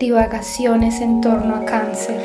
Divagaciones en torno a cáncer.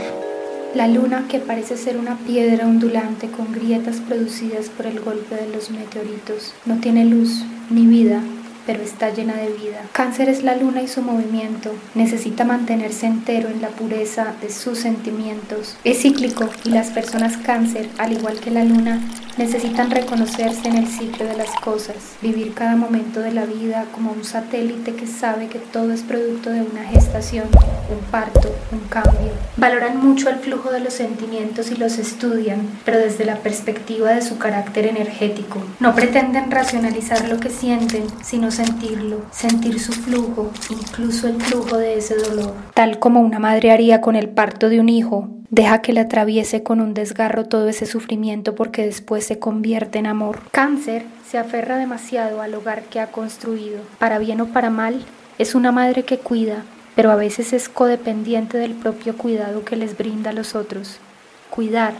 La luna, que parece ser una piedra ondulante con grietas producidas por el golpe de los meteoritos, no tiene luz ni vida pero está llena de vida. Cáncer es la luna y su movimiento. Necesita mantenerse entero en la pureza de sus sentimientos. Es cíclico y las personas cáncer, al igual que la luna, necesitan reconocerse en el ciclo de las cosas, vivir cada momento de la vida como un satélite que sabe que todo es producto de una gestación, un parto, un cambio. Valoran mucho el flujo de los sentimientos y los estudian, pero desde la perspectiva de su carácter energético. No pretenden racionalizar lo que sienten, sino sentirlo, sentir su flujo, incluso el flujo de ese dolor. Tal como una madre haría con el parto de un hijo, Deja que le atraviese con un desgarro todo ese sufrimiento porque después se convierte en amor. Cáncer se aferra demasiado al hogar que ha construido. Para bien o para mal, es una madre que cuida, pero a veces es codependiente del propio cuidado que les brinda a los otros. Cuidar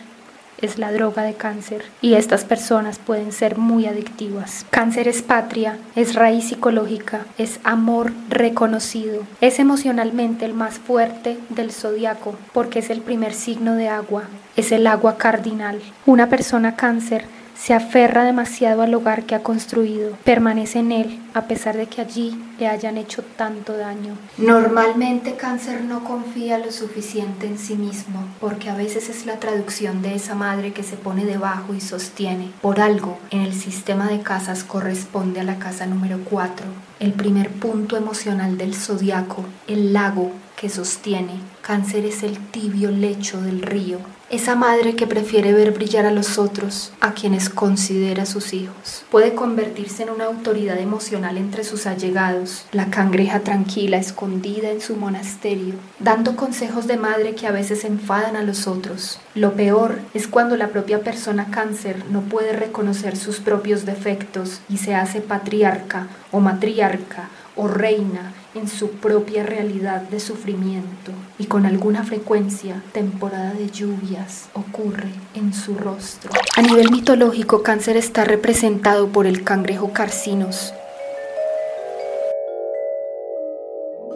es la droga de cáncer y estas personas pueden ser muy adictivas. Cáncer es patria, es raíz psicológica, es amor reconocido, es emocionalmente el más fuerte del zodiaco porque es el primer signo de agua, es el agua cardinal. Una persona cáncer se aferra demasiado al hogar que ha construido, permanece en él a pesar de que allí le hayan hecho tanto daño. Normalmente cáncer no confía lo suficiente en sí mismo, porque a veces es la traducción de esa madre que se pone debajo y sostiene. Por algo, en el sistema de casas corresponde a la casa número 4, el primer punto emocional del zodiaco, el lago que sostiene. Cáncer es el tibio lecho del río, esa madre que prefiere ver brillar a los otros, a quienes considera sus hijos. Puede convertirse en una autoridad emocional entre sus allegados, la cangreja tranquila escondida en su monasterio, dando consejos de madre que a veces enfadan a los otros. Lo peor es cuando la propia persona cáncer no puede reconocer sus propios defectos y se hace patriarca o matriarca o reina en su propia realidad de sufrimiento y con alguna frecuencia temporada de lluvias ocurre en su rostro. A nivel mitológico, Cáncer está representado por el cangrejo Carcinos,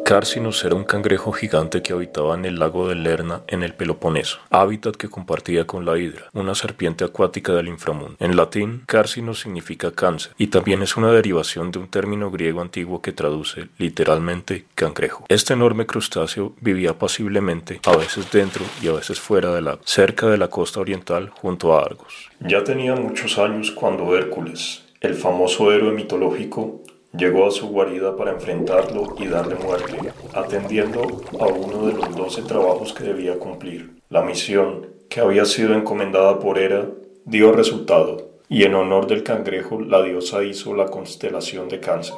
Carcinus era un cangrejo gigante que habitaba en el lago de Lerna en el Peloponeso, hábitat que compartía con la hidra, una serpiente acuática del inframundo. En latín, Carcinus significa cáncer y también es una derivación de un término griego antiguo que traduce literalmente cangrejo. Este enorme crustáceo vivía pasiblemente, a veces dentro y a veces fuera del lago, cerca de la costa oriental junto a Argos. Ya tenía muchos años cuando Hércules, el famoso héroe mitológico, Llegó a su guarida para enfrentarlo y darle muerte, atendiendo a uno de los doce trabajos que debía cumplir. La misión, que había sido encomendada por Hera, dio resultado, y en honor del cangrejo la diosa hizo la constelación de cáncer.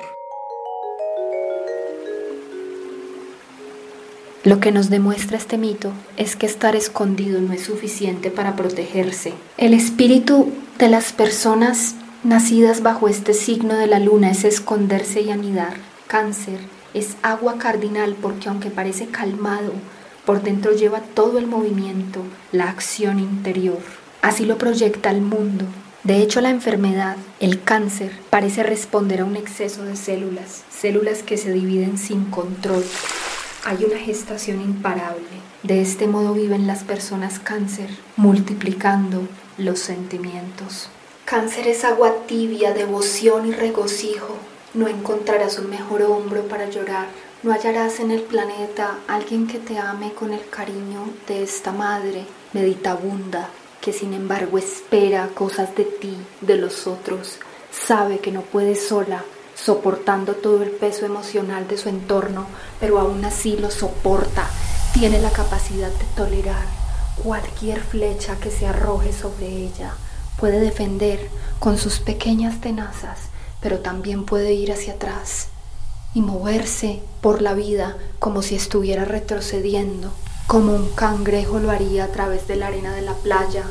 Lo que nos demuestra este mito es que estar escondido no es suficiente para protegerse. El espíritu de las personas nacidas bajo este signo de la luna es esconderse y anidar. Cáncer es agua cardinal porque aunque parece calmado, por dentro lleva todo el movimiento, la acción interior. Así lo proyecta el mundo. De hecho, la enfermedad, el cáncer, parece responder a un exceso de células, células que se dividen sin control. Hay una gestación imparable. De este modo viven las personas cáncer, multiplicando los sentimientos. Cáncer es agua tibia, devoción y regocijo. No encontrarás un mejor hombro para llorar. No hallarás en el planeta alguien que te ame con el cariño de esta madre meditabunda, que sin embargo espera cosas de ti, de los otros. Sabe que no puede sola, soportando todo el peso emocional de su entorno, pero aún así lo soporta. Tiene la capacidad de tolerar cualquier flecha que se arroje sobre ella puede defender con sus pequeñas tenazas, pero también puede ir hacia atrás y moverse por la vida como si estuviera retrocediendo, como un cangrejo lo haría a través de la arena de la playa.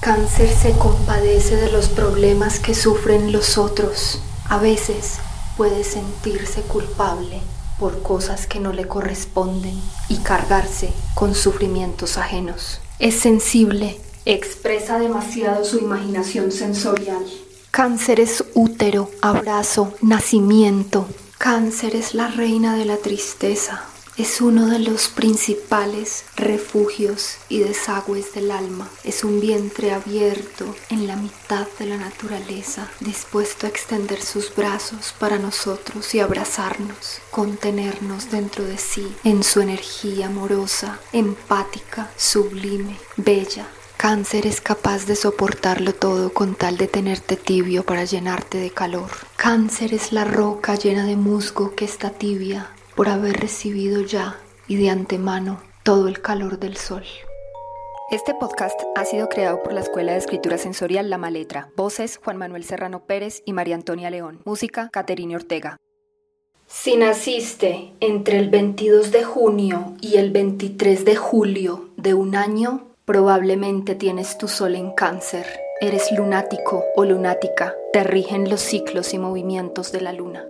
Cáncer se compadece de los problemas que sufren los otros. A veces puede sentirse culpable por cosas que no le corresponden y cargarse con sufrimientos ajenos. Es sensible Expresa demasiado su imaginación sensorial. Cáncer es útero, abrazo, nacimiento. Cáncer es la reina de la tristeza. es uno de los principales refugios y desagües del alma. Es un vientre abierto en la mitad de la naturaleza, dispuesto a extender sus brazos para nosotros y abrazarnos, contenernos dentro de sí, en su energía amorosa, empática, sublime, bella, Cáncer es capaz de soportarlo todo con tal de tenerte tibio para llenarte de calor. Cáncer es la roca llena de musgo que está tibia por haber recibido ya y de antemano todo el calor del sol. Este podcast ha sido creado por la Escuela de Escritura Sensorial La Maletra. Voces Juan Manuel Serrano Pérez y María Antonia León. Música Caterine Ortega. Si naciste entre el 22 de junio y el 23 de julio de un año, Probablemente tienes tu sol en cáncer, eres lunático o lunática, te rigen los ciclos y movimientos de la luna.